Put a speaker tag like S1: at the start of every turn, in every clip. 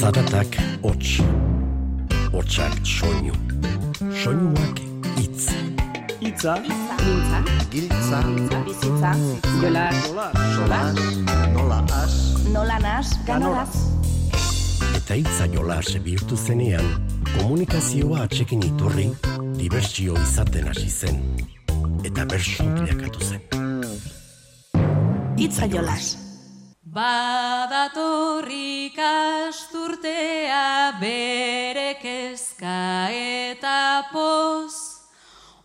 S1: Zaratak hots, hotsak soinu, soinuak hitz.
S2: Itza,
S3: Mintza,
S4: Giltza,
S3: bizitza, jola,
S2: solas,
S4: nola. As,
S3: nola. Nas, ganoraz.
S1: Eta hitza jolas bihurtu zenean, komunikazioa atxekin iturri, dibertsio izaten hasi zen. Eta bersu bilakatu zen.
S3: Itza jolas.
S5: Badatorrik asturtea bere kezka eta poz,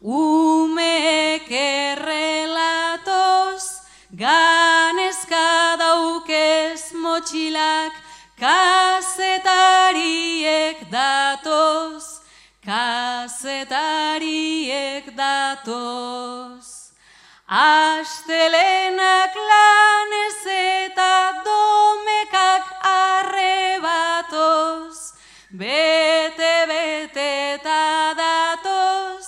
S5: umek errelatoz, ganezka daukez motxilak, kazetariek datoz, kazetariek datoz. Astelenak lanez arrebatoz, bete-bete eta datoz,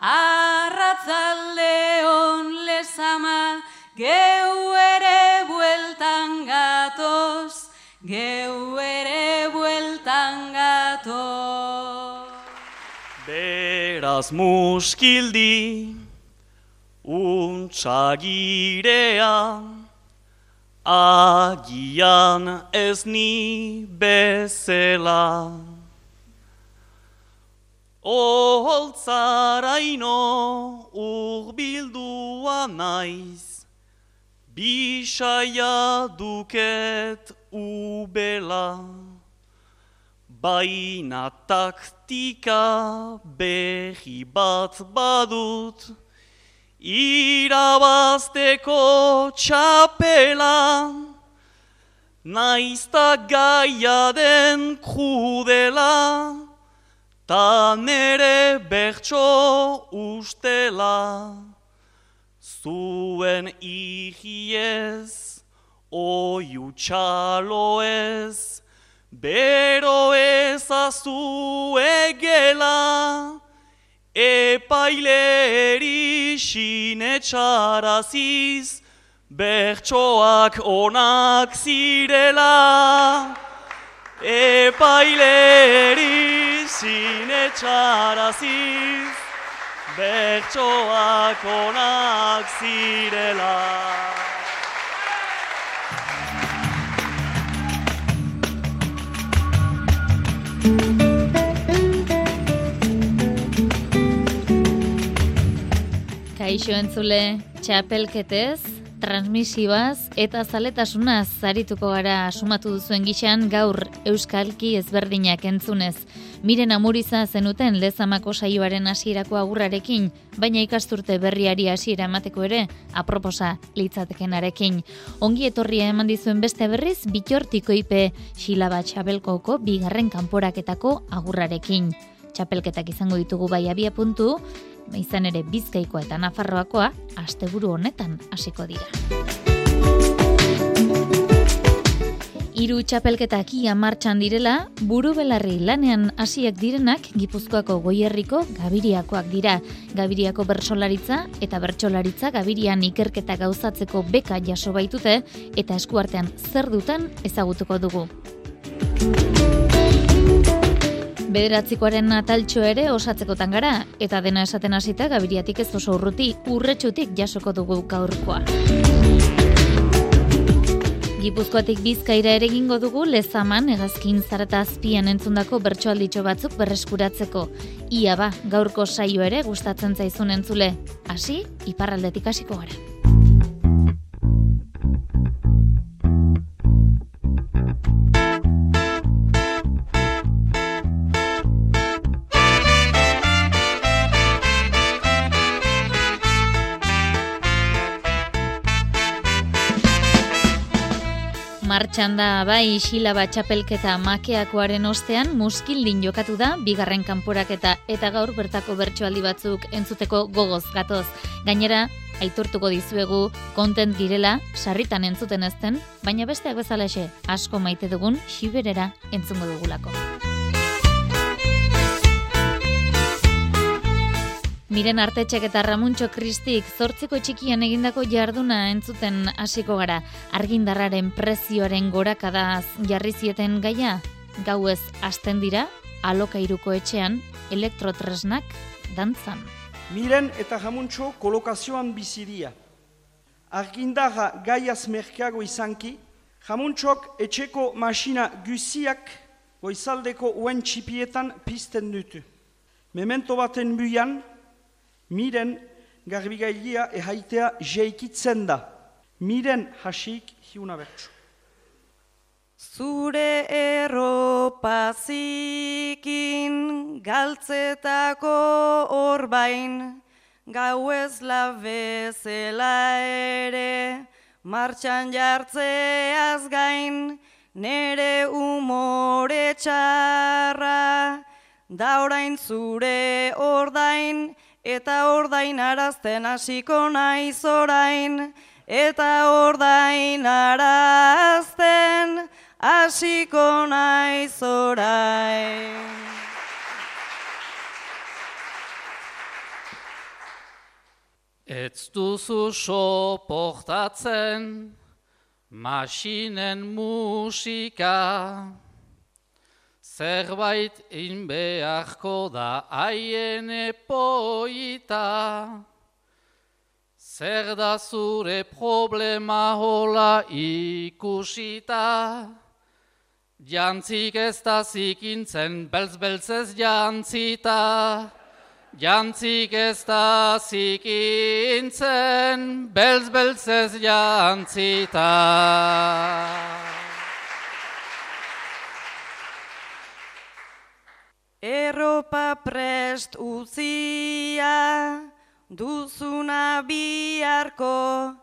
S5: arratzalde on lezama, geu ere bueltan gatoz, geu ere bueltan gatoz.
S2: beraz muskildi, untsagirea, agian ez ni bezela. Oholtzaraino urbildua naiz, bisaia duket ubela. Baina taktika behi bat badut, irabazteko txapela, naizta gaia den krudela, ta nere bertso ustela, zuen ihiez, oiu txaloez, Bero ezazu egela, epaileri sinetxaraziz, bertsoak onak zirela. Epaileri sinetxaraziz, bertsoak onak zirela.
S6: Kaixo entzule, txapelketez, transmisibaz eta zaletasunaz zarituko gara sumatu duzuen gixan gaur euskalki ezberdinak entzunez. Miren amuriza zenuten lezamako saioaren hasierako agurrarekin, baina ikasturte berriari hasiera emateko ere aproposa litzatekenarekin. Ongi etorria eman dizuen beste berriz bitortiko ipe xilaba txabelkoko bigarren kanporaketako agurrarekin. Txapelketak izango ditugu bai abia puntu, izan ere Bizkaikoa eta Nafarroakoa asteburu honetan hasiko dira. Hiru txapelketak ia martxan direla, buru belarri lanean hasiak direnak Gipuzkoako goierriko Gabiriakoak dira. Gabiriako bertsolaritza eta bertsolaritza Gabirian ikerketa gauzatzeko beka jaso baitute eta eskuartean zer duten ezagutuko dugu. Bederatzikoaren ataltxo ere osatzekotan gara, eta dena esaten hasita gabiriatik ez oso urruti, urretxutik jasoko dugu gaurkoa. Gipuzkoatik bizkaira ere egingo dugu lezaman hegazkin zarata azpian entzundako bertsoalditxo batzuk berreskuratzeko. Ia ba, gaurko saio ere gustatzen zaizun entzule. Hasi, iparraldetik hasiko gara. Martxan da bai xilaba txapelketa makeakoaren ostean muskildin jokatu da bigarren kanporaketa eta gaur bertako bertsoaldi batzuk entzuteko gogoz gatoz. Gainera, aitortuko dizuegu kontent girela sarritan entzuten ezten, baina besteak bezalaxe asko maite dugun xiberera entzungo dugulako. Miren Artetxek eta Ramuntxo Kristik zortzeko txikian egindako jarduna entzuten hasiko gara. Argindarraren prezioaren gorakadaz jarri zieten gaia, gauez hasten dira, alokairuko etxean, elektrotresnak dantzan.
S7: Miren eta jamuntxo kolokazioan biziria. Argindarra gaiaz merkeago izanki, jamuntxok etxeko masina guziak goizaldeko uen txipietan pizten dutu. Memento baten buian, miren garbigailia ehaitea jeikitzen da. Miren hasik hiuna bertsu.
S8: Zure erropa zikin galtzetako orbain, gauez labezela ere, martxan jartzeaz gain, nere umore txarra, da orain zure ordain, eta ordain arazten hasiko naiz orain, eta ordain arazten hasiko naiz orain.
S9: Ez duzu soportatzen masinen musika, zerbait inbeharko da haien epoita. Zer da zure problema hola ikusita, jantzik ez da zikintzen belz-beltzez jantzita. Jantzik ez da zikintzen belz-beltzez jantzita.
S8: Erropa prest utzia, duzuna biharko,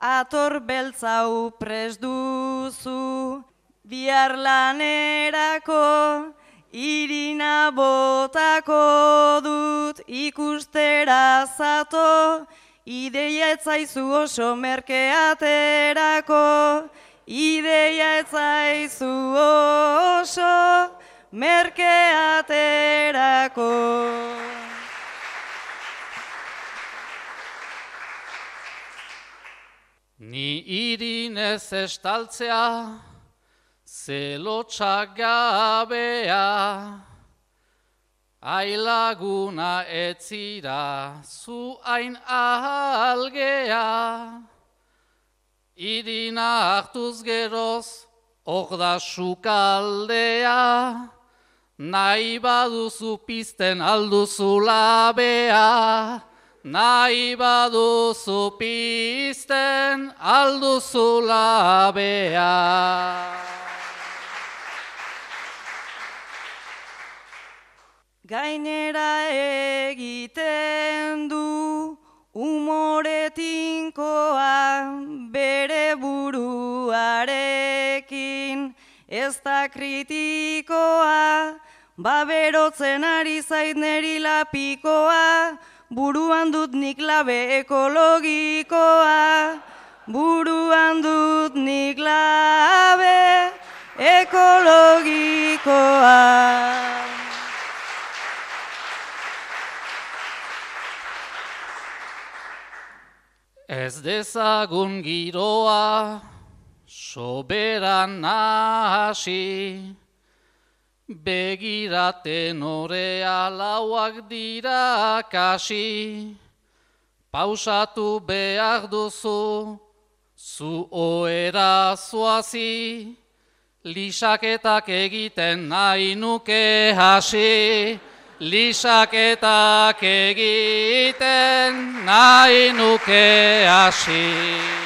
S8: ator beltzau prest duzu, bihar lanerako, irina botako dut ikustera zato, ideia etzaizu oso merkeaterako, ideia etzaizu oso merkeaterako.
S9: Ni irinez estaltzea, zelotxak gabea, ailaguna etzira, zu hain ahalgea, irina hartuz geroz, hor da sukaldea, nahi baduzu pizten alduzu labea, nahi baduzu pizten alduzu labea.
S8: Gainera egiten du umoretinkoa bere buruarekin ez da kritikoa baberotzen ari zait neri lapikoa buruan dut nik labe ekologikoa. Buruan dut nik labe ekologikoa.
S9: Ez dezagun giroa, soberan nahasi, begiraten orea lauak dira kasi, pausatu behar duzu, zu oera zuazi, lisaketak egiten nahi nuke hasi, lisaketak egiten nahi nuke hasi.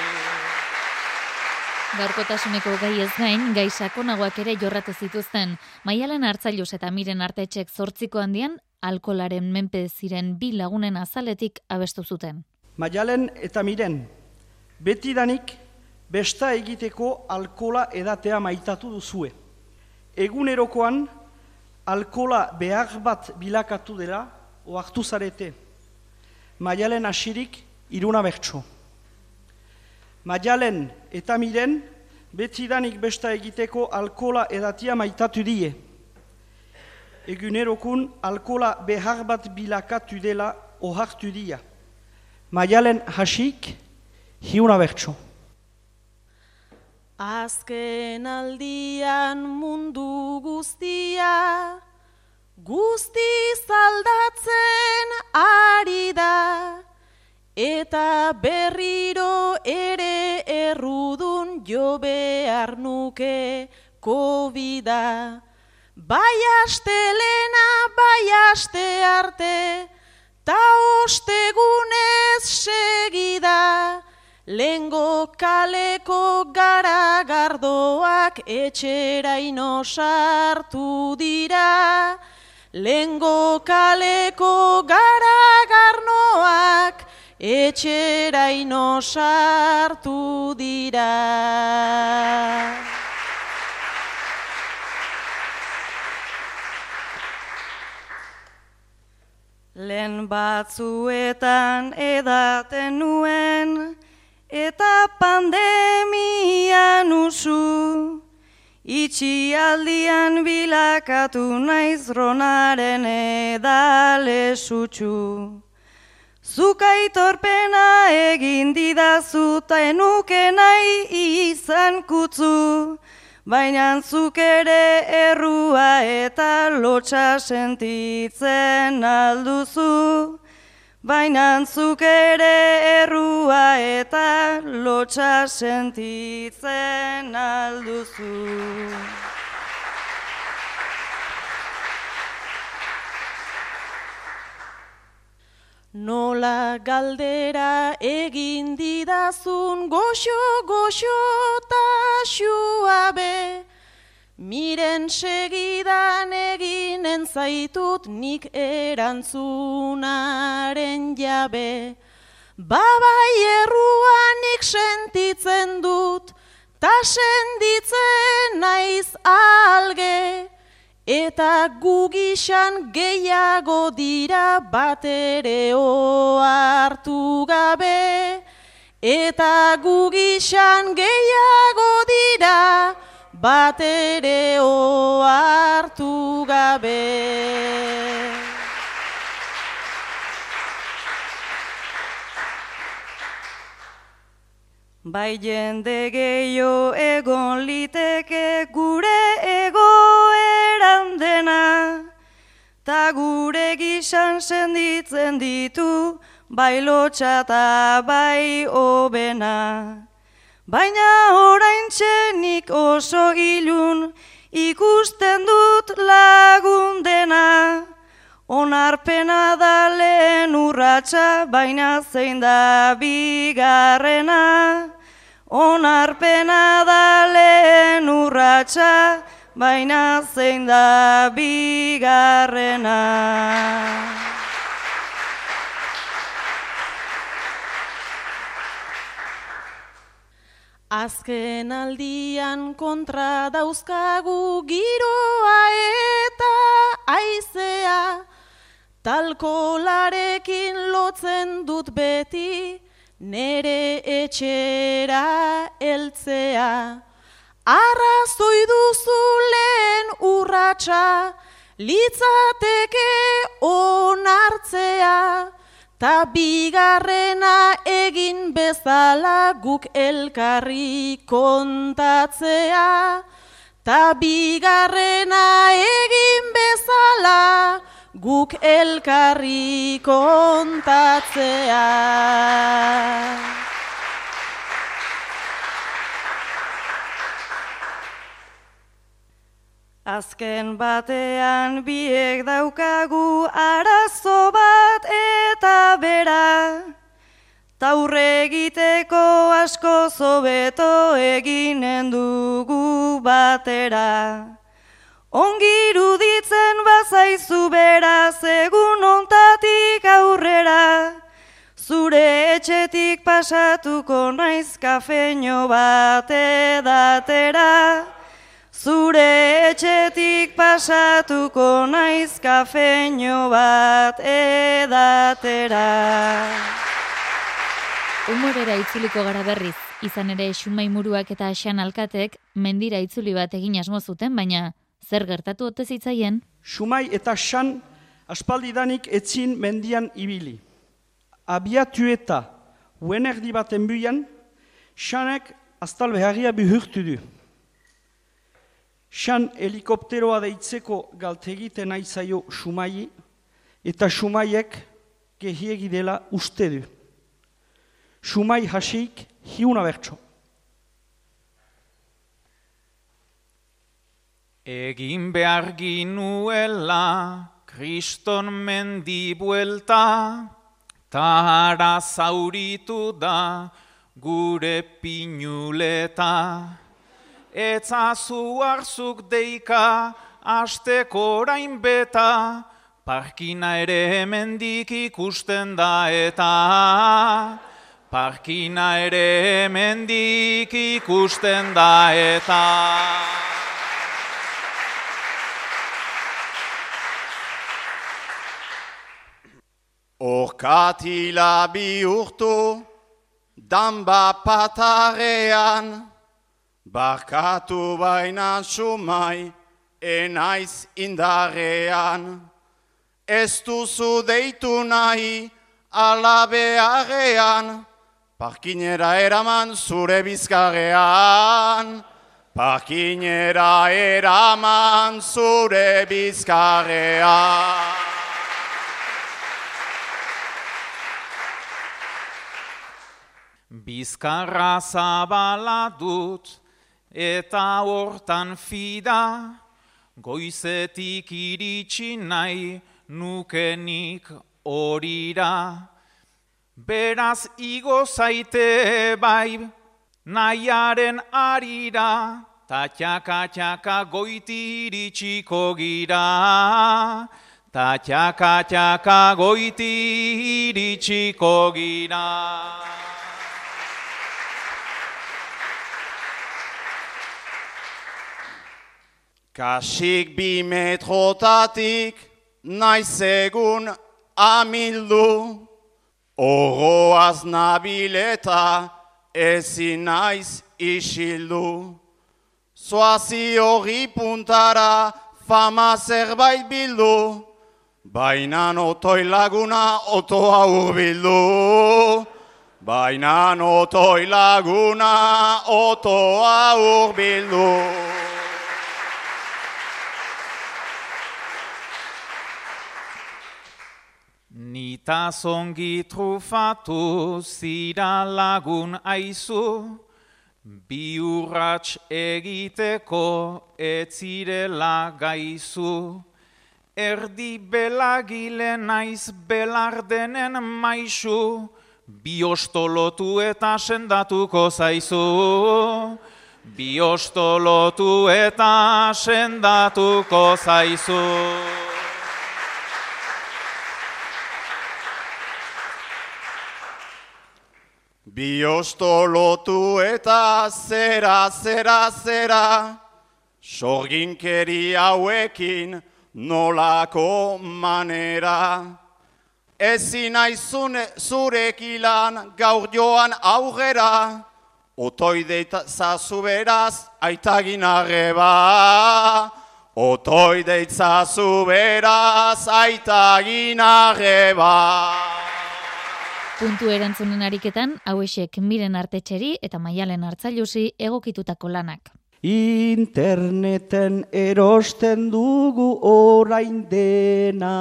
S6: Gaurkotasuneko gai ez gain, gai sakonagoak ere jorratu zituzten. Maialen hartzailuz eta miren artetxek zortziko handian, alkolaren menpe ziren bi lagunen azaletik abestu zuten.
S7: Maialen eta miren, betidanik besta egiteko alkola edatea maitatu duzue. Egunerokoan, alkola behar bat bilakatu dela, oartu zarete. Maialen asirik iruna bertso. Maialen eta miren, betidanik besta egiteko alkola edatia maitatu die. Egunerokun alkola behar bat bilakatu dela ohartu dia. Maialen hasik, hiuna bertso.
S10: Azken aldian mundu guztia, guzti zaldatzen ari da, eta berriro ere errudun jo behar nuke COVID-a. Bai astelena, bai aste arte, ta ostegunez segida, lengo kaleko garagardoak etxera sartu dira. Lengo kaleko garagarnoak etxera sartu dira.
S8: Lehen batzuetan edaten nuen, eta pandemian usu, itxialdian bilakatu naiz ronaren edale sutxu. Zukaitorpena egin didazu ta enuke nahi izan kutzu, baina zuk ere errua eta lotxa sentitzen alduzu. Baina zuk ere errua eta lotxa sentitzen alduzu.
S10: Nola galdera egin didazun goxo goxo ta xuabe, miren segidan eginen zaitut nik erantzunaren jabe. Babai erruanik sentitzen dut, ta senditzen naiz alge, Eta gugisan gehiago dira bat ere hartu gabe. Eta gugisan gehiago dira bat ere hartu gabe.
S8: Bai jende gehiago egon liteke gure ta gure gizan senditzen ditu, bai lotxa ta bai obena. Baina orain txenik oso ilun, ikusten dut lagun dena, Onarpena da lehen urratsa, baina zein da bigarrena. Onarpena da lehen urratsa, baina zein da bigarrena.
S10: Azken aldian kontra dauzkagu giroa eta aizea, talkolarekin lotzen dut beti, nere etxera eltzea. Arrazoi duzu lehen urratsa, litzateke onartzea, ta bigarrena egin bezala guk elkarri kontatzea. Ta bigarrena egin bezala guk elkarri kontatzea.
S8: Azken batean biek daukagu arazo bat eta bera, taurre egiteko asko zobeto eginen dugu batera. Ongi iruditzen bazaizu beraz egun ontatik aurrera, zure etxetik pasatuko naiz kafeño bat edatera. Zure etxetik pasatuko naiz kafeño bat edatera.
S6: Humorera itzuliko gara berriz, izan ere xumaimuruak eta xan alkatek mendira itzuli bat egin asmo zuten, baina zer gertatu ote zitzaien?
S7: Xumai eta xan aspaldidanik etzin mendian ibili. Abiatu eta uen erdi baten buian, xanek aztal beharria bihurtu du. San helikopteroa deitzeko galtegiten aizaio sumai, eta sumaiek gehiegi dela uste du. Sumai hasik hiuna bertso.
S11: Egin behar ginuela kriston mendi buelta, ta zauritu da gure pinuleta. Etzazu arzuk deika, asteko orain beta, parkina ere hemendik ikusten da eta. Parkina ere hemendik ikusten da eta.
S12: Orkatila bihurtu, danba patarean, barkatu baina sumai, enaiz indarrean. Ez duzu deitu nahi, alabearean, parkinera eraman zure bizkarrean. Parkinera eraman zure bizkarrean.
S11: Bizkarra zabala dut eta hortan fida, goizetik iritsi nahi nukenik horira. Beraz igo zaite bai nahiaren arira, ta txaka goiti iritsiko gira. Ta txaka txaka goiti iritsiko gira.
S12: Kasik bi metrotatik naiz egun amildu, Oroaz nabileta ezin naiz isildu. Zoazi hori puntara fama zerbait bildu, Bainan otoi laguna otoa urbildu. Bainan otoi laguna otoa urbildu.
S11: Nita zongi trufatu zira lagun aizu, bi urrats egiteko etzirela gaizu. Erdi belagile naiz belardenen maisu, bi ostolotu eta sendatuko zaizu. Bi ostolotu eta sendatuko zaizu.
S12: Biosto lotu eta zera, zera, zera, sorginkeri hauekin nolako manera. Ezin aizune zurek ilan gaur joan aurrera, otoide zazu beraz aitagin arreba. Otoide zazu beraz aitagin arreba.
S6: Puntu erantzunen ariketan, hauesek miren artetxeri eta maialen hartzailusi egokitutako lanak.
S7: Interneten erosten dugu orain dena.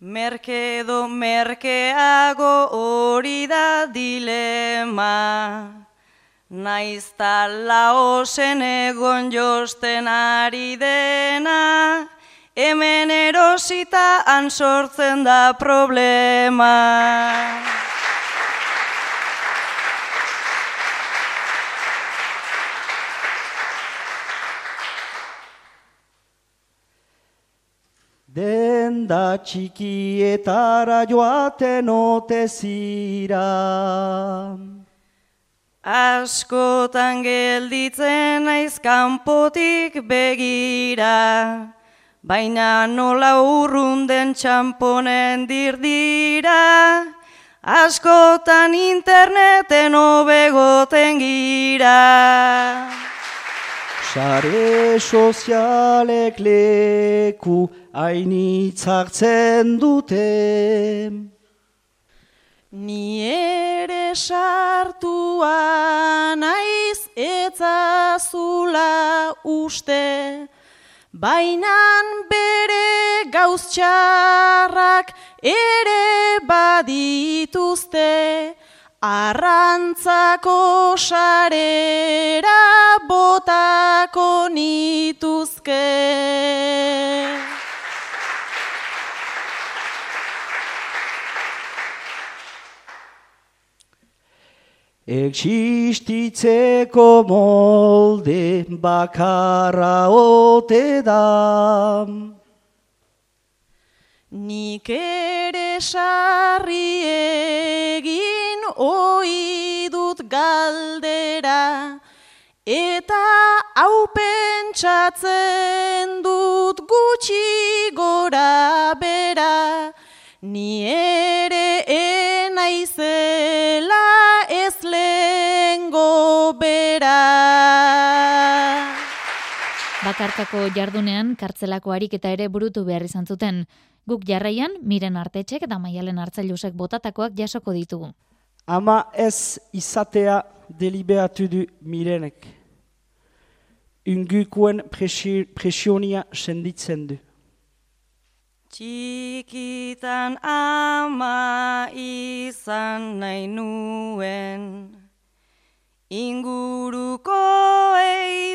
S8: Merkedo merkeago hori da dilema. Naiz tala osen egon josten ari dena. Hemen erosita han sortzen da problema.
S7: Denda txikietara joaten ote zira.
S8: Askotan gelditzen naiz kanpotik begira. Baina nola urrunden txamponen dirdira, askotan interneten obegoten gira.
S7: Sare sozialek leku hainitzartzen dute,
S10: Ni ere sartua naiz etzazula uste, bainan bere gauztxarrak ere badituzte, arrantzako sarera botako nituzke.
S7: Existitzeko molde bakarra ote da.
S10: Nik ere sarri egin oi dut galdera, eta hau pentsatzen dut gutxi gora bera, ni ere enaizela bera.
S6: Bakarkako jardunean kartzelako ariketa ere burutu behar izan zuten. Guk jarraian, miren artetxek eta maialen hartzailusek botatakoak jasoko ditugu.
S7: Ama ez izatea deliberatu du mirenek. Ungukuen presi, presionia senditzen du.
S8: Txikitan ama izan nahi nuen, inguruko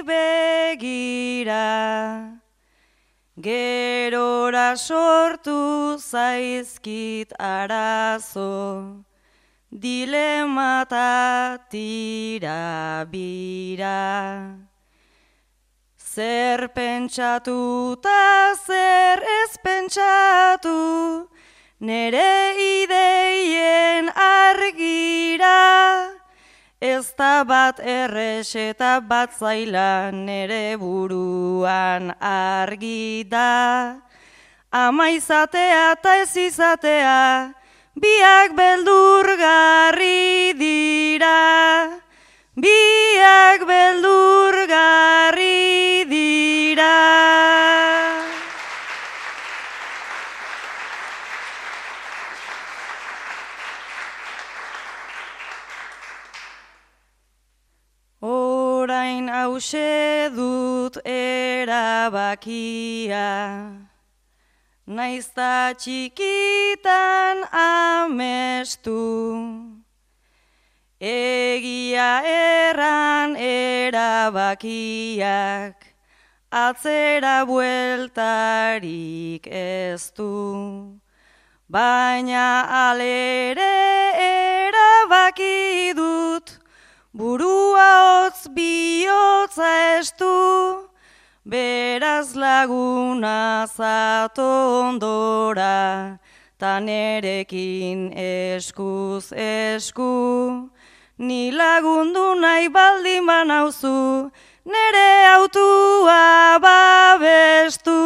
S8: begira, gerora sortu zaizkit arazo, dilemata tira bira. Zer pentsatu ta zer ez pentsatu, nere ideien argira, ez da bat errex eta bat zaila nere buruan argi da. Ama izatea eta ez izatea, biak beldurgarri dira. Biak beldurgarri erabakia, naizta txikitan amestu. Egia erran erabakiak, atzera bueltarik ez du. Baina alere erabaki dut, burua hotz bihotza estu, beraz laguna zato ondora, tanerekin eskuz esku. Ni lagundu nahi baldin banauzu, nere autua babestu.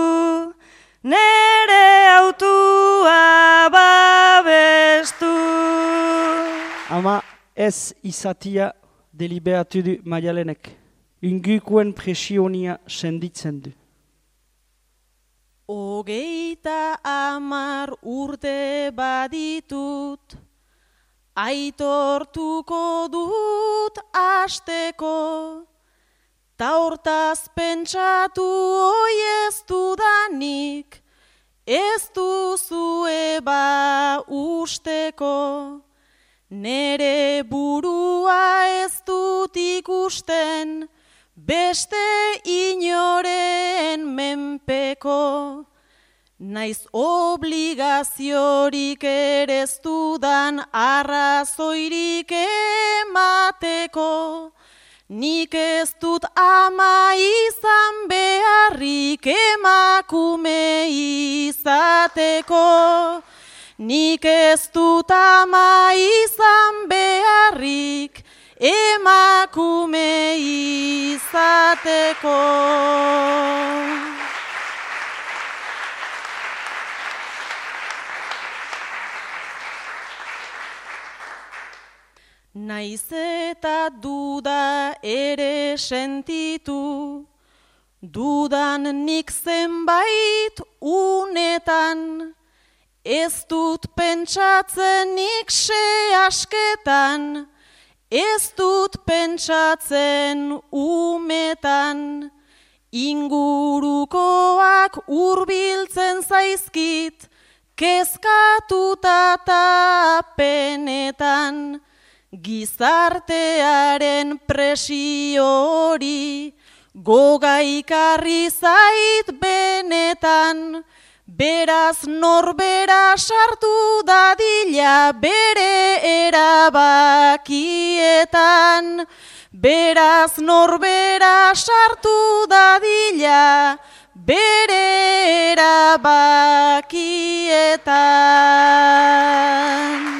S8: Nere autua babestu.
S7: Ama ez izatia deliberatu du maialenek. Ungukuen presionia senditzen du.
S10: Ogeita amar urte baditut, aitortuko dut asteko, ta hortaz pentsatu oi ez dudanik, ez duzue ba usteko. Nere burua beste inoren menpeko. Naiz obligaziorik ere ez dudan arrazoirik emateko. Nik ez dut ama izan beharrik emakume izateko. Nik ez dut ama izan beharrik emakume izateko. Naiz eta duda ere sentitu, dudan nik zenbait unetan, Ez dut pentsatzen nik se asketan, ez dut pentsatzen umetan, ingurukoak hurbiltzen zaizkit, kezkatuta penetan, gizartearen presio hori, gogaikarri zait benetan, Beraz norbera sartu dadila bere erabakietan. Beraz norbera sartu dadila bere erabakietan.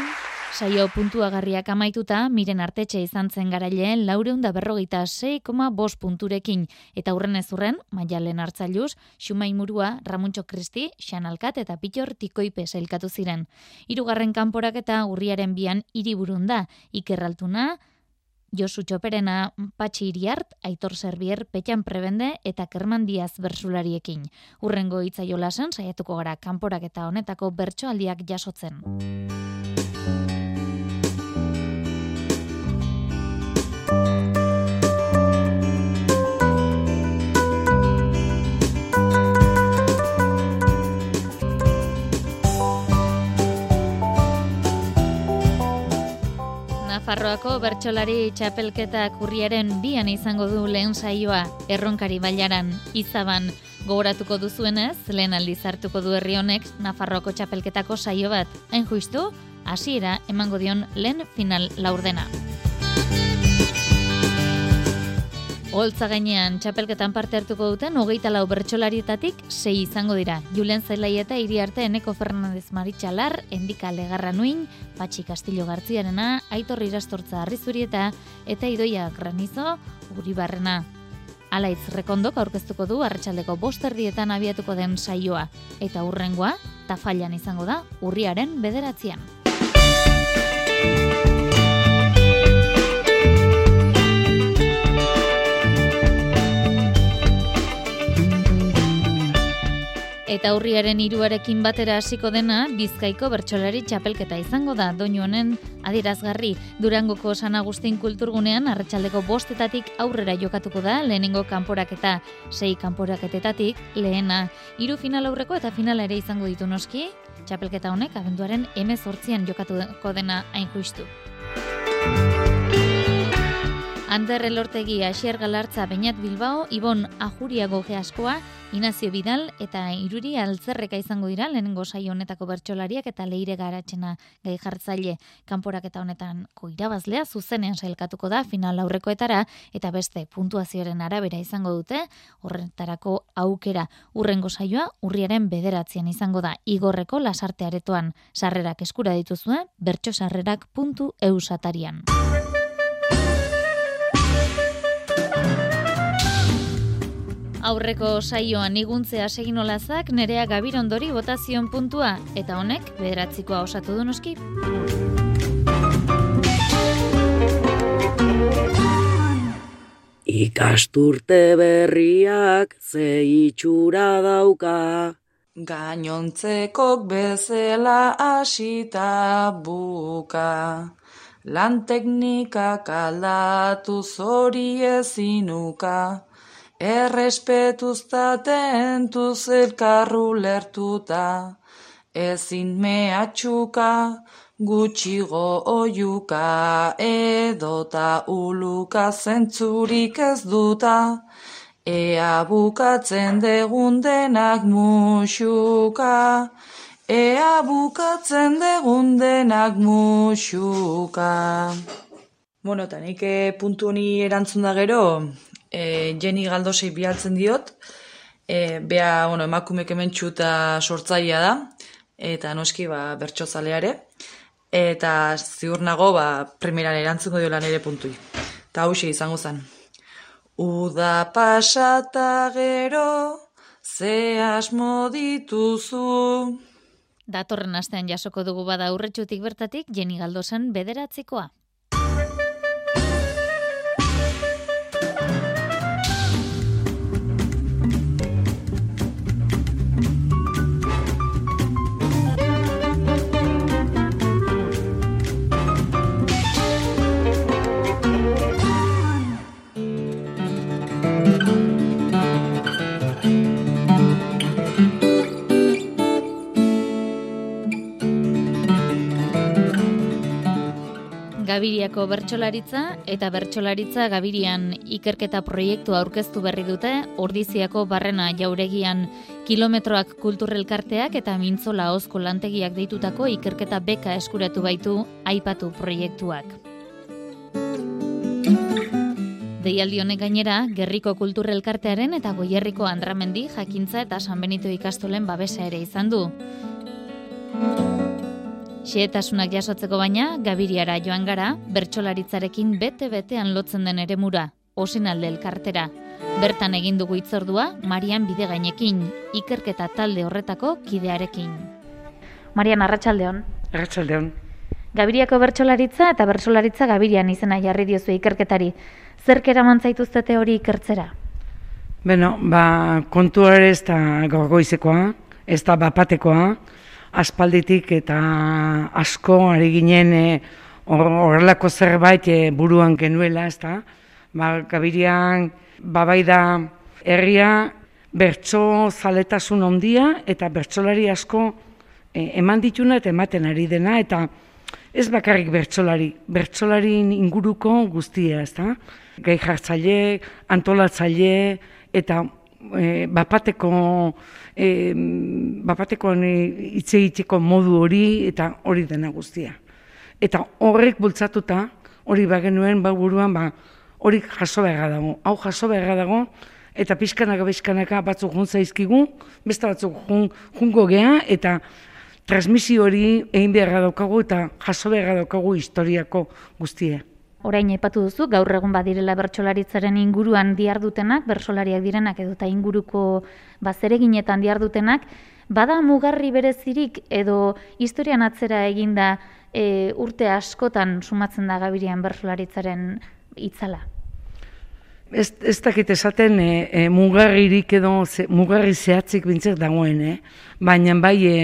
S6: Saio puntuagarriak amaituta, miren artetxe izan zen garaileen laureun berrogeita 6,5 punturekin. Eta hurren ez hurren, maialen hartzailuz, Xumai Murua, Ramuntxo Kristi, Xanalkat eta Pitor Tikoipe sailkatu ziren. Hirugarren kanporak eta urriaren bian hiriburun da, ikerraltuna, Josu Txoperena, Patxi Iriart, Aitor Serbier, Petxan Prebende eta Kerman Diaz bersulariekin. Urrengo itzaiolasen saiatuko gara kanporak eta honetako bertsoaldiak jasotzen. Nafarroako bertsolari txapelketa kurriaren bian izango du lehen saioa, erronkari bailaran, izaban, gogoratuko duzuenez, lehen aldiz hartuko du herri honek Nafarroako txapelketako saio bat, hain justu, hasiera emango dion lehen final laurdena. Holtza gainean txapelketan parte hartuko duten hogeita lau bertsolarietatik sei izango dira. Julen Zailai eta hiri arte Eneko Fernandez Maritxalar, Endika Legarra Nuin, Patxi Castillo Gartziarena, Aitor Irastortza Arrizurieta eta Idoia Granizo Uribarrena. Alaitz rekondok aurkeztuko du arratsaldeko bosterdietan abiatuko den saioa. Eta hurrengoa, tafailan izango da, urriaren bederatzean. Eta urriaren hiruarekin batera hasiko dena Bizkaiko bertsolari txapelketa izango da doinu honen adierazgarri. Durangoko San Agustin kulturgunean arratsaldeko bostetatik aurrera jokatuko da lehenengo kanporaketa sei kanporaketetatik lehena. Hiru final aurreko eta finala ere izango ditu noski. Txapelketa honek abenduaren 18an jokatuko dena hain justu. Ander Elortegi, Asier Galartza, Beñat Bilbao, Ibon Ajuriago Geaskoa, Inazio Bidal eta Iruri Altzerreka izango dira lehenengo saio honetako bertsolariak eta leire garatzena gai jartzaile kanporak eta honetan irabazlea zuzenean sailkatuko da final aurrekoetara eta beste puntuazioaren arabera izango dute horretarako aukera. Urrengo saioa urriaren bederatzean izango da. Igorreko lasartearetoan sarrerak eskura dituzue bertsosarrerak.eu satarian. Aurreko saioan iguntzea segin olazak nerea gabirondori botazion puntua eta honek bederatzikoa osatu du noski.
S13: Ikasturte berriak ze itxura dauka.
S14: Gainontzekok bezela asita buka. Lan teknikak aldatu zori ezinuka. Errespetuztaten tuz elkarru lertuta, ezin mehatxuka, gutxigo oiuka, edota uluka zentzurik ez duta, ea bukatzen degundenak musuka, ea bukatzen degundenak musuka.
S15: Bueno, eta nik eh, puntu honi erantzun da gero, e, Jenny Galdosei bialtzen diot, e, bea, bueno, emakumek ementxu eta sortzaia da, eta noski, ba, bertxozaleare, eta ziur nago, ba, primeran erantzungo diola nere puntui. Eta hausia izango zen. Uda pasata gero, ze asmo dituzu.
S6: Datorren astean jasoko dugu bada urretxutik bertatik, Jenny Galdosen bederatzikoa. Gabiriako bertsolaritza eta bertsolaritza Gabirian ikerketa proiektu aurkeztu berri dute Ordiziako barrena jauregian kilometroak kulturrelkarteak eta mintzola ozko lantegiak deitutako ikerketa beka eskuratu baitu aipatu proiektuak. Deialdi honek gainera, Gerriko Kulturrelkartearen eta Goierriko Andramendi jakintza eta San Benito ikastolen babesa ere izan du. Xehetasunak jasotzeko baina, Gabiriara joan gara, bertsolaritzarekin bete-betean lotzen den eremura, osin alde elkartera. Bertan egin dugu itzordua, Marian Bidegainekin, ikerketa talde horretako kidearekin. Marian, arratsaldeon.
S16: Arratsaldeon.
S6: Gabiriako bertsolaritza eta bertsolaritza Gabirian izena jarri diozu ikerketari. Zerk eraman zaituztete hori ikertzera?
S16: Beno, ba, kontua ere ez da gorgoizekoa, ez da bapatekoa, aspalditik eta asko ari ginen e, horrelako zerbait e, buruan genuela, ez da? Ba, Gabirian, babai da herria bertso zaletasun ondia eta bertsolari asko e, eman dituna eta ematen ari dena, eta ez bakarrik bertsolari, bertsolarin inguruko guztia, ez da? gai jartzaile, antolatzaile eta e, bapateko e, bapateko hitze egiteko modu hori eta hori dena guztia. Eta horrek bultzatuta, hori bagenuen ba buruan ba hori jaso beharra dago. Hau jaso beharra dago eta pizkanaka pizkanaka batzuk jun zaizkigu, beste batzuk jun, jungo gea eta transmisio hori egin beharra daukagu eta jaso beharra daukagu historiako guztia.
S6: Orain aipatu duzu, gaur egun badirela bertsolaritzaren inguruan diardutenak, bertsolariak direnak edo ta inguruko bazereginetan diardutenak, bada mugarri berezirik edo historian atzera eginda e, urte askotan sumatzen da gabirian bertsolaritzaren itzala?
S16: Ez, ez dakit esaten e, e, mugarririk edo ze, mugarri zehatzik bintzek dagoen, eh? baina bai e,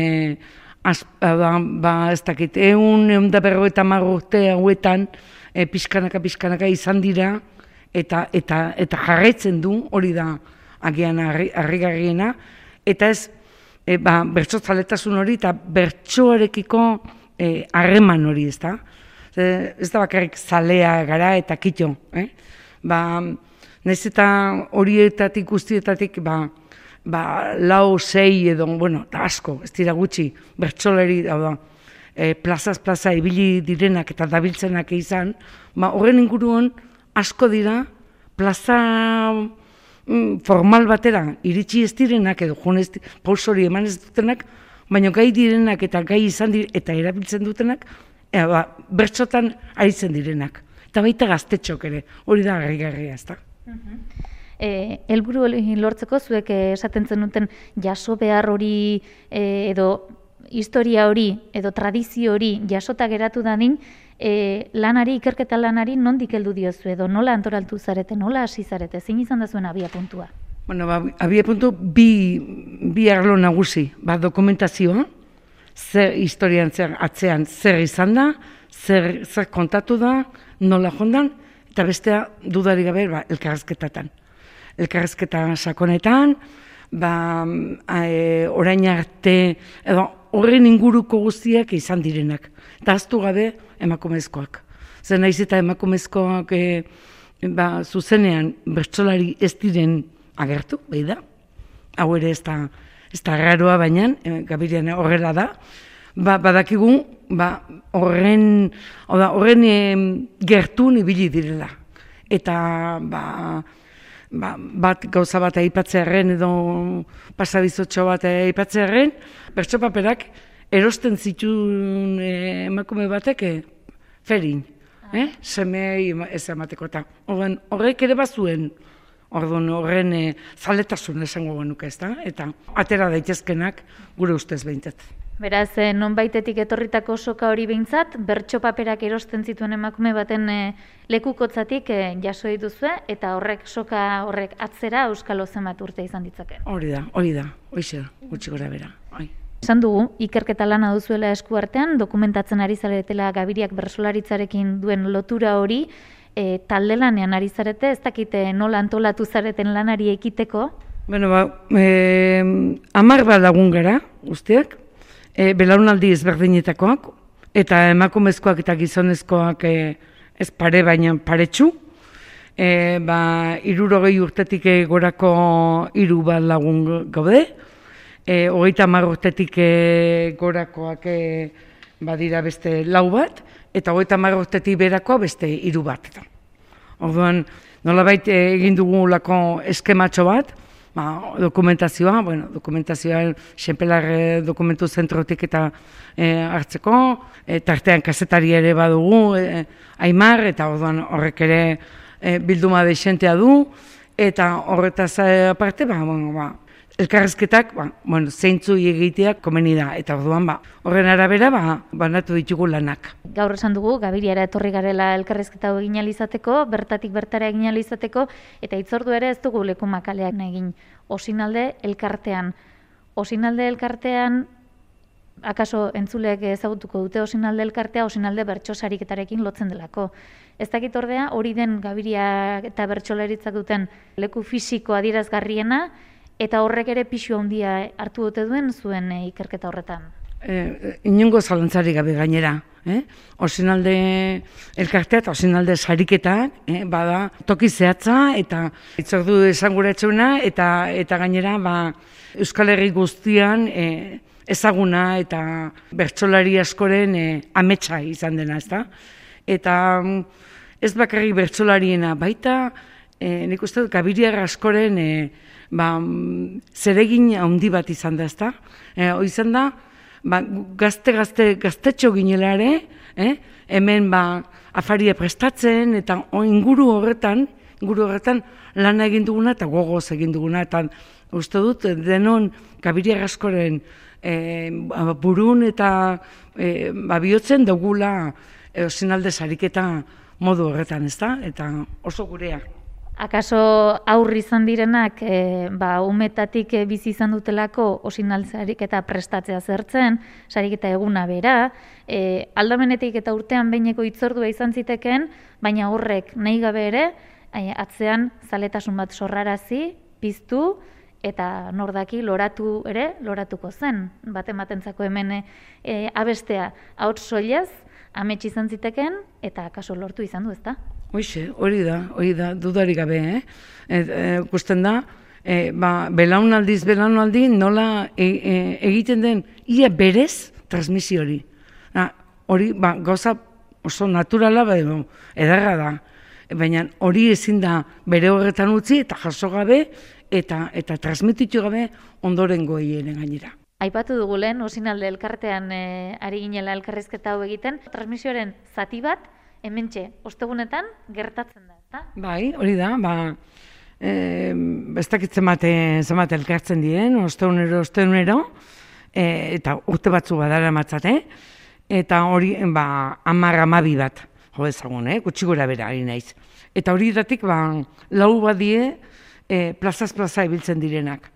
S16: az, ba, ba, ez dakit, egun, egun da berro eta marrote hauetan, e, pizkanaka pizkanaka izan dira eta eta eta jarraitzen du hori da agian harrigarriena eta ez e, ba bertsotzaletasun hori eta bertsoarekiko e, harreman hori, ezta? E, ez da bakarrik zalea gara eta kitxo, eh? Ba, nez eta horietatik guztietatik, ba, ba, lau, sei edo, bueno, asko, ez dira gutxi, bertsoleri, da, e, plazaz plaza ibili direnak eta dabiltzenak izan, ba, horren inguruan asko dira plaza mm, formal batera iritsi ez direnak edo jonez pausori eman ez dutenak, baina gai direnak eta gai izan dir, eta erabiltzen dutenak, e, ba, bertxotan aritzen direnak. Eta baita gaztetxok ere, hori da garri-garria, ez da.
S6: E, elburu lortzeko zuek esaten zenuten jaso behar hori e, edo historia hori edo tradizio hori jasota geratu dadin, e, lanari, ikerketa lanari nondik heldu diozu edo nola antoraltu zarete, nola hasi zarete, zein izan da zuen abia puntua?
S16: Bueno, ba, abia puntu bi, bi arlo nagusi, ba, dokumentazioa, zer historian zer atzean zer izan da, zer, zer kontatu da, nola jondan, eta bestea dudari gabe ba, elkarrezketatan. Elkarrezketa sakonetan, ba, e, orain arte, edo horren inguruko guztiak izan direnak. Eta aztu gabe emakumezkoak. Zer naiz eta emakumezkoak e, ba, zuzenean bertsolari ez diren agertu, behi da. Hau ere ez da, ez da raroa baina, e, gabirean horrela da. Ba, badakigu ba, horren, oda, horren e, gertu nibili direla. Eta ba, ba, bat gauza bat aipatzearen edo pasabizotxo bat aipatzearen, bertso paperak erosten zituen eh, emakume batek eh, ferin, ah. eh? semei ez emateko eta horrek ere bazuen Orduan horren e, zaletasun esango genuke ez da, eta atera daitezkenak gure ustez behintzat.
S6: Beraz, eh, non baitetik etorritako soka hori behintzat, bertso paperak erosten zituen emakume baten eh, lekukotzatik eh, jaso dituzue, eta horrek soka horrek atzera Euskal Ozemat urte izan ditzake.
S16: Hori da, hori da, hoize, gutxi gora bera. Oi.
S6: Esan dugu, ikerketa lana duzuela esku artean, dokumentatzen ari zaretela gabiriak bersolaritzarekin duen lotura hori, e, talde lanean ari zarete, ez dakite nola antolatu zareten lanari ekiteko?
S16: Bueno, ba, e, amar bat lagun gara, usteak, e, belaunaldi ezberdinetakoak, eta emakumezkoak eta gizonezkoak e, ez pare baina paretsu, e, ba, irurogei urtetik e, gorako hiru bat lagun gaude, e, hogeita mar urtetik e, gorakoak e, badira beste lau bat, eta hogeita mar urtetik berako beste hiru bat. Orduan, nolabait egin dugu lako eskematxo bat, ba, dokumentazioa, bueno, dokumentazioa senpelar dokumentu zentrotik eta e, hartzeko, e, tartean kasetari ere badugu, e, aimar, eta orduan horrek ere e, bilduma deixentea du, eta horretaz aparte, ba, bueno, ba, elkarrezketak, ba, bueno, zeintzu egiteak komeni da, eta orduan, ba, horren arabera, ba, banatu ditugu lanak.
S6: Gaur esan dugu, Gabiriara etorri garela elkarrezketa egin alizateko, bertatik bertara egin alizateko, eta itzordu ere ez dugu leku makaleak egin. Osinalde elkartean. Osinalde elkartean, akaso entzuleek ezagutuko dute osinalde elkartea, osinalde bertxosariketarekin lotzen delako. Ez dakit ordea, hori den gabiria eta bertxolaritzak duten leku fisiko adierazgarriena, eta horrek ere pixu handia hartu dute duen zuen e, ikerketa horretan.
S16: E, inungo zalantzari gabe gainera. Eh? Osinalde elkartea eta osinalde sariketa, eh? bada toki zehatza eta itzordu esanguratxuna eta eta gainera ba, Euskal Herri guztian eh, ezaguna eta bertsolari askoren eh, ametsa izan dena, ezta? Eta mm, ez bakarrik bertsolariena, baita eh, nik uste dut gabiriar askoren eh, ba, mm, zeregin handi bat izan da, ezta? Eh, izan da, ba, gazte, gazte, gaztetxo ginela ere, eh? hemen ba, afaria prestatzen, eta inguru horretan, inguru horretan lana egin duguna eta gogoz egin duguna, eta uste dut denon gabiriar askoren e, burun eta e, ba, bihotzen dugula e, osinalde sariketa modu horretan, ez da? Eta oso gurea.
S6: Akaso aurri izan direnak, e, ba, umetatik bizi izan dutelako osinaltzarik eta prestatzea zertzen, sarik eta eguna bera, e, aldamenetik eta urtean behineko itzordua izan ziteken, baina horrek nahi gabe ere, atzean zaletasun bat sorrarazi, piztu, eta nordaki loratu ere, loratuko zen. Bat ematentzako hemen e, abestea hauts soilez, amets izan ziteken, eta kaso lortu izan du, ezta?
S16: Hoixe, hori da, hori da, dudarik gabe, eh? Et, e, da, e, ba, belaunaldiz, belaunaldi, nola e, e, egiten den, ia berez, transmisio hori. hori, ba, gauza oso naturala, ba, edarra da. Baina hori ezin da bere horretan utzi eta jaso gabe eta eta transmititu gabe ondoren goienen gainera.
S6: Aipatu dugu lehen, osinalde elkartean e, ari ginela elkarrizketa hau egiten, transmisioaren zati bat, hementxe, ostegunetan, gertatzen da, ezta?
S16: Bai, hori da, ba, e, ez dakitzen mate, zemate elkartzen dien, ostegunero, ostegunero, e, eta urte batzu badara matzate, eta hori, ba, amar amabi bat, jo ezagun, eh? gutxi gora bera, ari naiz. Eta hori datik, ba, lau badie, e, plazaz plaza ibiltzen direnak.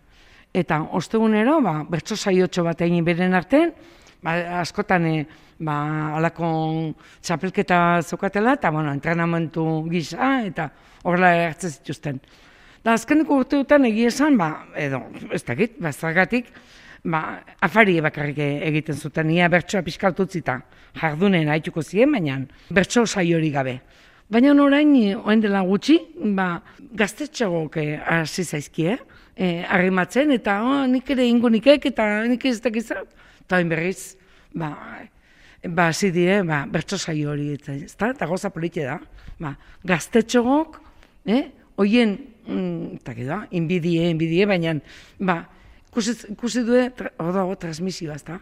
S16: Eta ostegunero, ba, bertso saiotxo bat egin beren artean, ba, askotan e, ba, alako txapelketa zokatela, eta bueno, entrenamentu gisa, eta horrela hartzen zituzten. Da, azkeneko urte dutan egia esan, ba, edo, ez dakit, ba, zagatik, ba, afari bakarrik egiten zuten, ia bertsoa pixkaltutzita, jardunen haituko ziren, baina bertso saiori gabe. Baina orain, oen dela gutxi, ba, gaztetxagok eh, hasi zaizkie, eh, arrimatzen, eta oh, nik ere ingo nikek, eta nik ez dakizat. Eta berriz, ba, ba, hasi dire, ba, bertso saio hori, eta, eta, eta goza polite da. Ba, gaztetxagok, eh, oien, mm, eta da, inbidie, inbidie, baina, ba, ikusi, ikusi due, hor dago, transmisioa, ez da.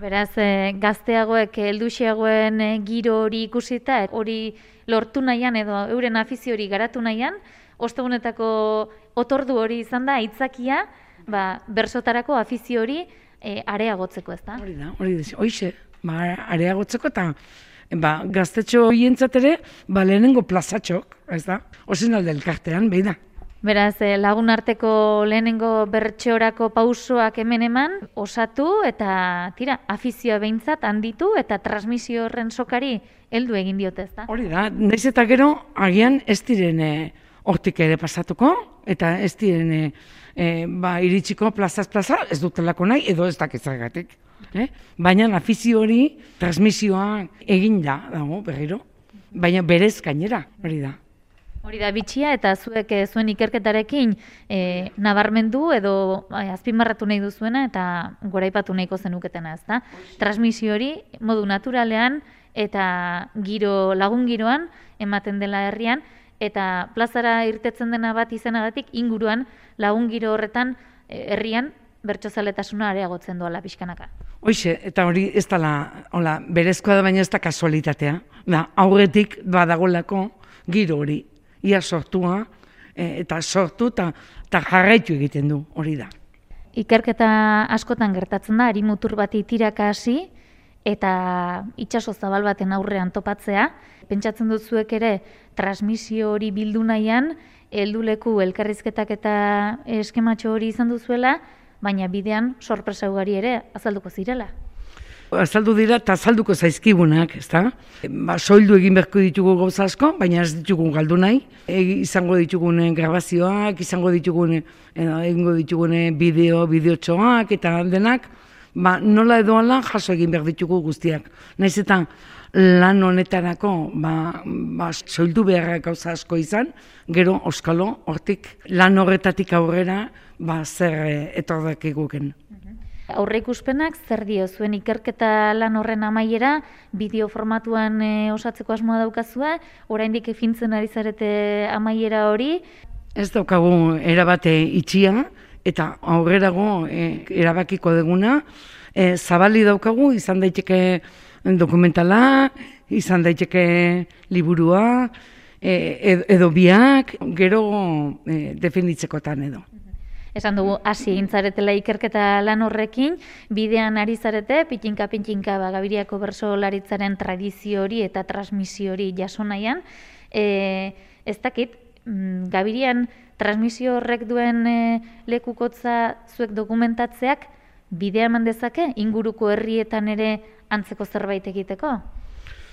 S6: Beraz, e, gazteagoek helduxeagoen e, giro hori ikusita, hori lortu nahian edo euren afizio hori garatu nahian, ostegunetako otordu hori izan da, aitzakia, ba, bersotarako afizio hori e, areagotzeko, ez da?
S16: Hori da, hori da, hoxe, ba, areagotzeko eta ba, gaztetxo hientzat ere, ba, lehenengo plazatxok, ez da? Osin alde elkartean, behi da.
S6: Beraz, eh, lagun arteko lehenengo bertxeorako pausoak hemen eman, osatu eta tira, afizioa behintzat handitu eta transmisio horren sokari heldu egin diote ezta?
S16: Hori da, naiz eta gero agian ez diren eh, hortik ere pasatuko eta ez diren e, ba, iritsiko plazaz plaza ez dutelako nahi edo ez dakizagatik. Eh? Baina afizio hori transmisioa egin da, dago, berriro. Baina berez gainera, hori da.
S6: Hori da bitxia eta zuek eh, zuen ikerketarekin e, nabarmendu edo e, azpimarratu nahi duzuena eta goraipatu nahiko zenuketena, ezta? Transmisio hori modu naturalean eta giro lagun giroan ematen dela herrian eta plazara irtetzen dena bat izanagatik inguruan lagun giro horretan herrian bertsozaletasuna areagotzen doala pixkanaka.
S16: Hoixe, eta hori ez dela, hola, berezkoa da baina ez da kasualitatea. Da, aurretik badagolako giro hori, ia sortua, e, eta sortu eta jarraitu egiten du, hori da.
S6: Ikerketa askotan gertatzen da, ari mutur bati tiraka hasi, eta itxaso zabal baten aurrean topatzea. Pentsatzen dut zuek ere, transmisio hori bildu nahian, helduleku elkarrizketak eta eskematxo hori izan duzuela, baina bidean sorpresa ugari ere azalduko zirela.
S16: Azaldu dira eta azalduko zaizkigunak, ezta? Ba, soildu egin beharko ditugu gauza asko, baina ez ditugu galdu nahi. E, izango ditugune grabazioak, izango ditugune, edo, egingo ditugune bideo, bideotxoak eta denak, ba, nola edo ala jaso egin behar ditugu guztiak. Naiz eta lan honetarako ba, ba, soildu beharrak gauza asko izan, gero oskalo, hortik lan horretatik aurrera, ba, zer e, etordak eguken.
S6: Aurre ikuspenak, zer dio zuen ikerketa lan horren amaiera, bideo formatuan e, osatzeko asmoa daukazua, oraindik efintzen ari zarete amaiera hori?
S16: Ez daukagu erabate itxia, eta aurrerago e, erabakiko deguna, e, zabali daukagu, izan daiteke dokumentala, izan daiteke liburua, e, edo biak, gero e, defenditzekotan edo.
S6: Esan dugu hasi egin zaretela ikerketa lan horrekin, bidean ari zarete, pitinka pitinka ba, Gabiriako bersolaritzaren tradizio hori eta transmisio hori jaso nahian. E, ez dakit, mm, Gabirian transmisio horrek duen e, lekukotza zuek dokumentatzeak bidea eman dezake inguruko herrietan ere antzeko zerbait egiteko?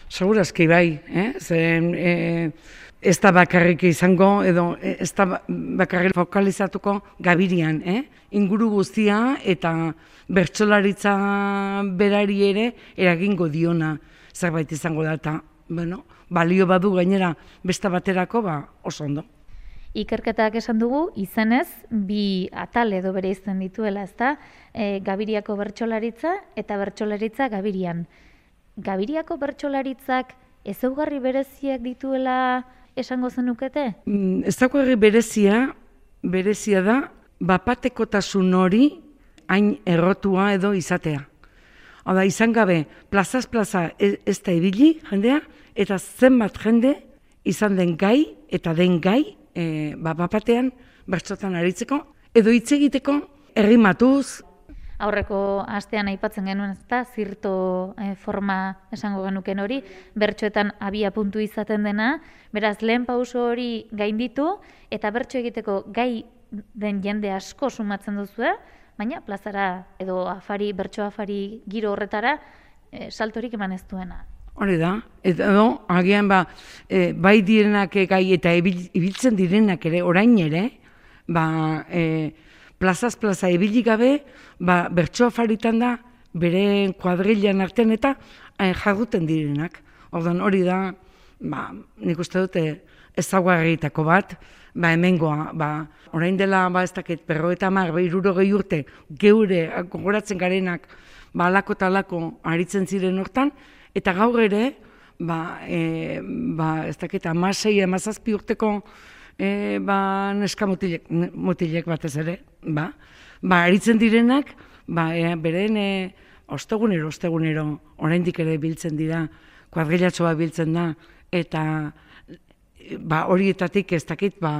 S16: Segurazki bai, eh? Zen, e, ez da bakarrik izango, edo ez da bakarrik fokalizatuko gabirian, eh? inguru guztia eta bertsolaritza berari ere eragingo diona zerbait izango da, eta bueno, balio badu gainera besta baterako ba, oso ondo.
S6: Ikerketak esan dugu, izenez, bi atal edo bere izten dituela, ezta? E, gabiriako bertsolaritza eta bertsolaritza gabirian. Gabiriako bertsolaritzak ezaugarri bereziak dituela esango zenukete?
S16: Mm, ez dago berezia, berezia da, bapatekotasun hori hain errotua edo izatea. Oda, izan gabe, plazaz plaza e, ez da ibili jendea, eta zenbat jende izan den gai eta den gai e, ba, bapatean bertsotan aritzeko, edo hitz egiteko errimatuz,
S6: aurreko astean aipatzen genuen ezta zirto e, forma esango genuken hori bertsoetan abia puntu izaten dena. Beraz lehen pauso hori gainditu eta bertso egiteko gai den jende asko sumatzen duzu baina plazara edo afari bertso afari giro horretara e, saltorik eman ez duena.
S16: Hori da, edo, agian ba, e, bai direnak gai eta ibiltzen direnak ere, orain ere, ba, e, plazaz plaza ibili gabe, ba, bertsoa faritan da, bere kuadrilan artean eta eh, jaguten direnak. Ordan hori da, ba, nik uste dute ezaguarritako bat, ba, hemengoa, ba, orain dela, ba, ez dakit, perro eta mar, ba, iruro urte, geure, gogoratzen garenak, ba, alako eta alako aritzen ziren hortan, eta gaur ere, ba, e, ba, ez dakit, amasei, amazazpi urteko, e, ba, neska mutilek, mutilek batez ere, ba, ba, aritzen direnak, ba, e, beren e, ostegunero, ostegunero, oraindik ere biltzen dira, kuadrilatxo bat biltzen da, eta ba, horietatik ez dakit, ba,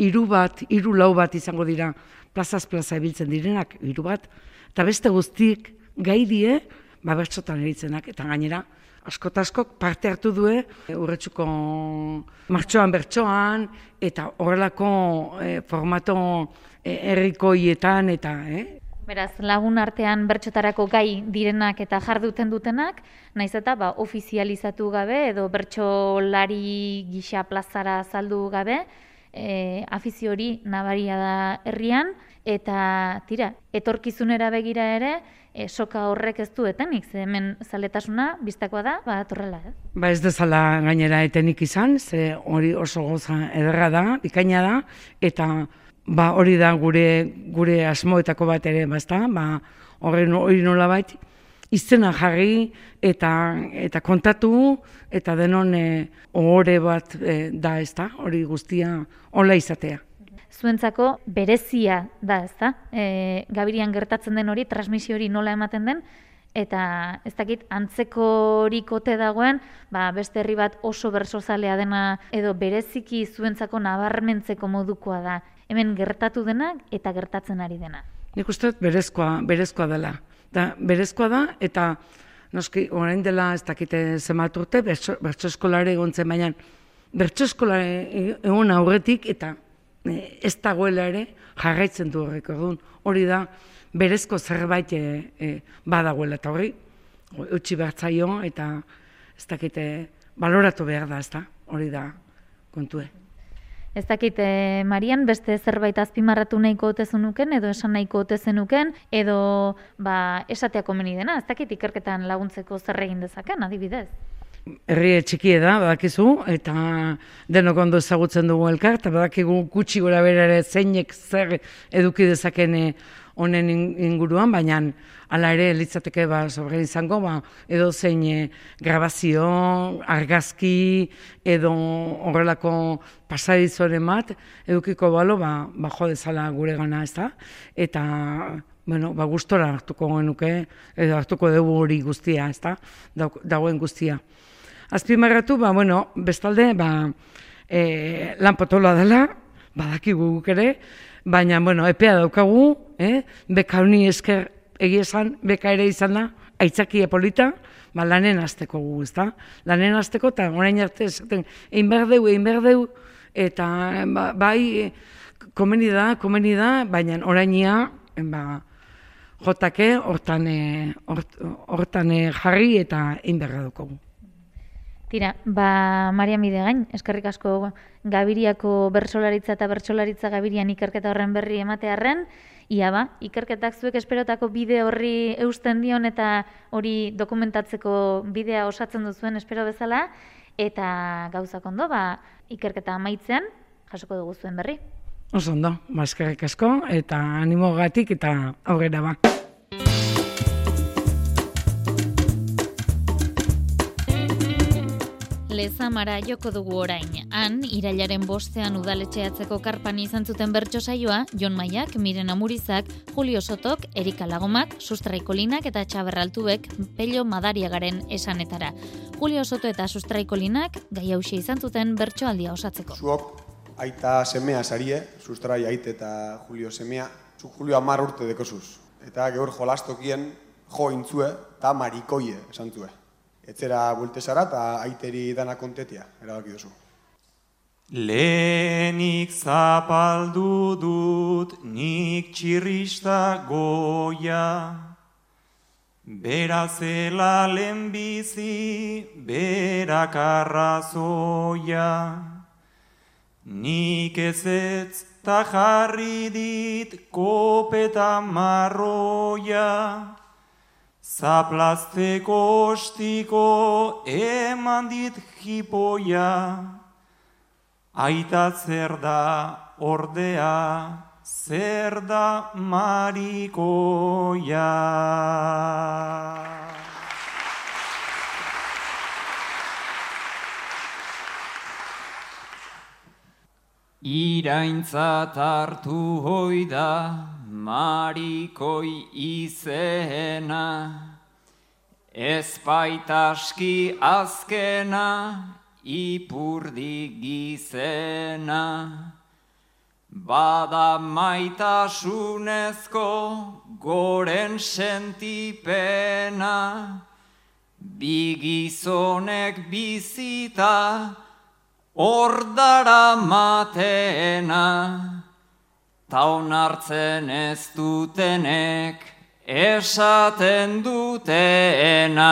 S16: iru bat, iru lau bat izango dira, plazaz plaza biltzen direnak, iru bat, eta beste guztik gai die, ba, bertxotan eritzenak, eta gainera, askotaskok parte hartu due urretsuko martxoan bertsoan eta horrelako e, formato e, herrikoietan eta eh.
S6: Beraz, lagun artean bertxotarako gai direnak eta jarduten dutenak, naiz eta ba, ofizializatu gabe edo bertsolari gisa plazara saldu gabe, e, afizio hori nabaria da herrian, eta tira, etorkizunera begira ere, e, soka horrek ez du etenik, ze hemen zaletasuna biztakoa da, ba, torrela, eh?
S16: Ba ez dezala gainera etenik izan, ze hori oso goza ederra da, bikaina da, eta ba, hori da gure gure asmoetako bat ere, bazta, ba, hori nola bait, izena jarri eta eta kontatu eta denon e, ohore bat e, da, ezta? Hori guztia hola izatea.
S6: Zuentzako berezia da, ezta? E, Gabirian gertatzen den hori, transmisio hori nola ematen den, eta ez dakit antzekorik ote dagoen, ba, beste herri bat oso bersozalea dena edo bereziki zuentzako nabarmentzeko modukoa da. Hemen gertatu denak eta gertatzen ari dena.
S16: Nik uste berezkoa, berezkoa dela. Da, berezkoa da, eta noski, orain dela ez dakite zemat urte, bertso eskolare egon zen, baina bertso eskolare egon aurretik, eta e, ez dagoela ere jarraitzen du horrek orduan. Hori da, berezko zerbait e, e, badagoela, eta hori, utzi bertzaio, eta ez dakite baloratu behar da, ez da, hori da kontue.
S6: Ez dakit, e, Marian, beste zerbait azpimarratu nahiko ote zenuken, edo esan nahiko ote zenuken, edo ba, esatea komeni dena, ez dakit ikerketan laguntzeko zer egin dezaken, adibidez.
S16: Herri txikie da, badakizu, eta denok ondo ezagutzen dugu elkar, eta badakigu gutxi gora berare zeinek zer eduki dezakene honen inguruan, baina hala ere litzateke ba sobre izango ba edo zein eh, grabazio, argazki edo horrelako pasadizoren bat edukiko balo ba ba jo dezala gure gana, ezta? Eta bueno, ba gustora hartuko genuke edo hartuko dugu hori guztia, ezta? Dagoen guztia. Azpimarratu, ba bueno, bestalde ba eh lan potoloa dela, badakigu guk ere, baina, bueno, epea daukagu, eh? beka honi esker egia esan, beka ere izan da, aitzakia polita, ba, lanen azteko gu, ezta? Lanen azteko, eta orain arte esaten, egin behar deu, egin behar deu, eta ba, bai, komeni da, komeni da, baina orainia, ba, jotake, hortan, eh, hortan eh, jarri eta egin behar daukagu.
S6: Tira, ba, Maria Midegain, eskerrik asko Gabiriako bersolaritza eta bertsolaritza Gabirian ikerketa horren berri ematearren, ia ba, ikerketak zuek esperotako bide horri eusten dion eta hori dokumentatzeko bidea osatzen duzuen espero bezala, eta gauzak ondo, ba, ikerketa amaitzean, jasoko dugu zuen berri.
S16: Oso ondo, ba, eskerrik asko, eta animogatik eta aurrera ba.
S6: Lezamara joko dugu orain. Han, irailaren bostean udaletxeatzeko karpan izan zuten bertso saioa, Jon Maiak, Miren Amurizak, Julio Sotok, Erika Lagomak, Sustraikolinak eta Txaberraltubek Pello Madariagaren esanetara. Julio Soto eta Sustraikolinak gai hausia izan zuten bertso aldia osatzeko.
S17: Zuok, aita semea sarie, Sustrai aite eta Julio semea, zu Julio amar urte dekosuz. Eta geur jolastokien jo intzue eta marikoie esan zue etzera bultesara eta aiteri dana kontetia, erabaki duzu.
S18: Lehenik zapaldu dut nik txirrista goia, Bera zela lehenbizi, bera karrazoia. Nik ez ez ta jarri dit kopeta marroia. Zaplazteko ostiko eman dit jipoia, Aita zer da ordea, zer da marikoia. Iraintzat hartu hoi da, marikoi izena, ez baitaski azkena, ipurdi gizena. Bada maitasunezko goren sentipena, bigizonek bizita, ordara matena taun hartzen ez dutenek esaten dutena.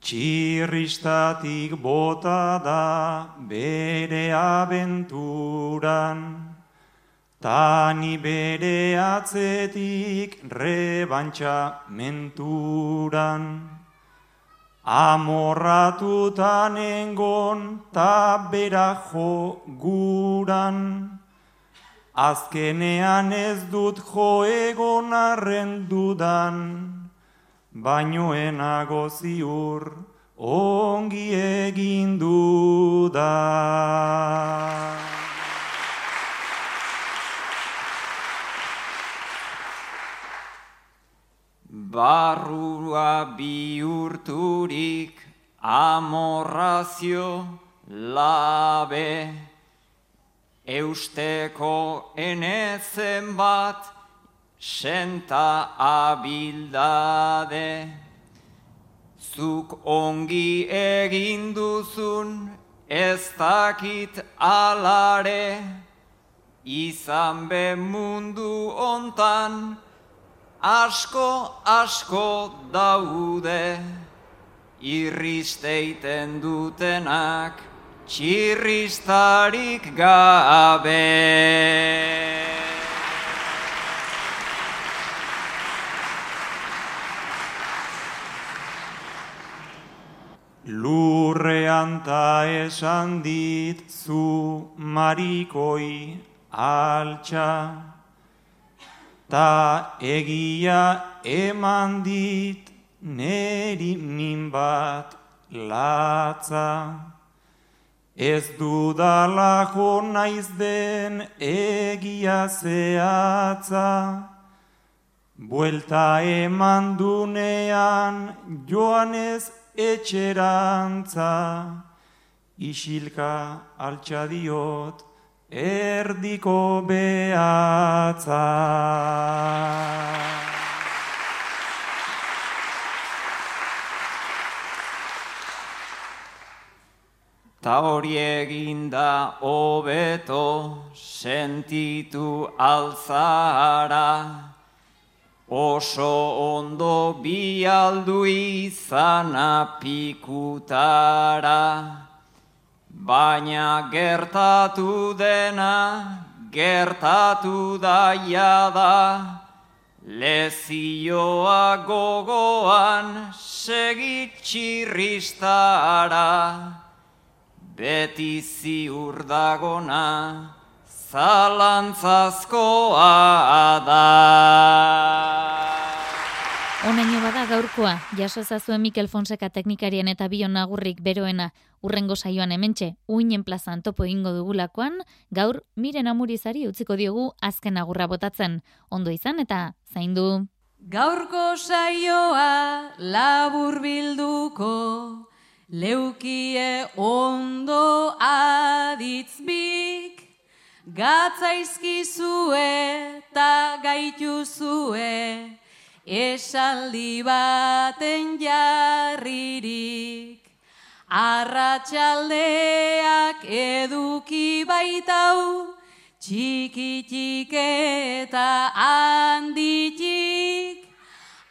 S19: Txirristatik bota da bere abenturan, tani bere atzetik rebantxa menturan. Amorratutan engon ta bera jo guran, azkenean ez dut jo egon arren dudan bainoenago ziur ongi egin da.
S18: Barrua bihurturik amorrazio labe, eusteko enezen bat senta abildade, zuk ongi egin duzun ez dakit alare, izan be mundu ontan asko asko daude, irristeiten dutenak txirristarik gabe.
S19: Lurrean ta esan dit zu marikoi altxa, ta egia eman dit neri min bat latza. Ez dudala jo naiz den egia zehatza, Buelta eman dunean joan ez etxerantza, isilka altxa diot, erdiko behatza.
S18: Ta hori eginda hobeto sentitu alzara, Oso ondo bi aldu izan apikutara, baina gertatu dena, gertatu daia da, lezioa gogoan segitxirristara, beti ziur dagona, zalantzazkoa da.
S6: Onaino bada gaurkoa, jaso zazuen Mikel Fonseca teknikarien eta bion nagurrik beroena, urrengo saioan hementxe, uinen plazan topo ingo dugulakoan, gaur miren amurizari utziko diogu azken agurra botatzen. Ondo izan eta zaindu.
S5: Gaurko saioa labur bilduko, leukie ondo aditzbik, Gatzaizkizue eta gaituzue esaldi baten jarririk. Arratxaldeak eduki baitau txikitik eta handitik.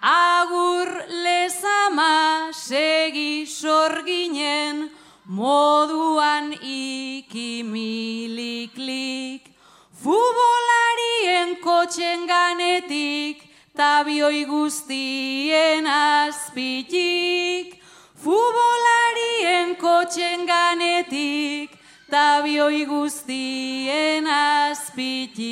S5: Agur lezama segi sorginen moduan ikimiliklik, fubolarien kotxen ganetik, tabioi guztien azpitik, fubolarien kotxen ganetik, tabioi guztien azpitik.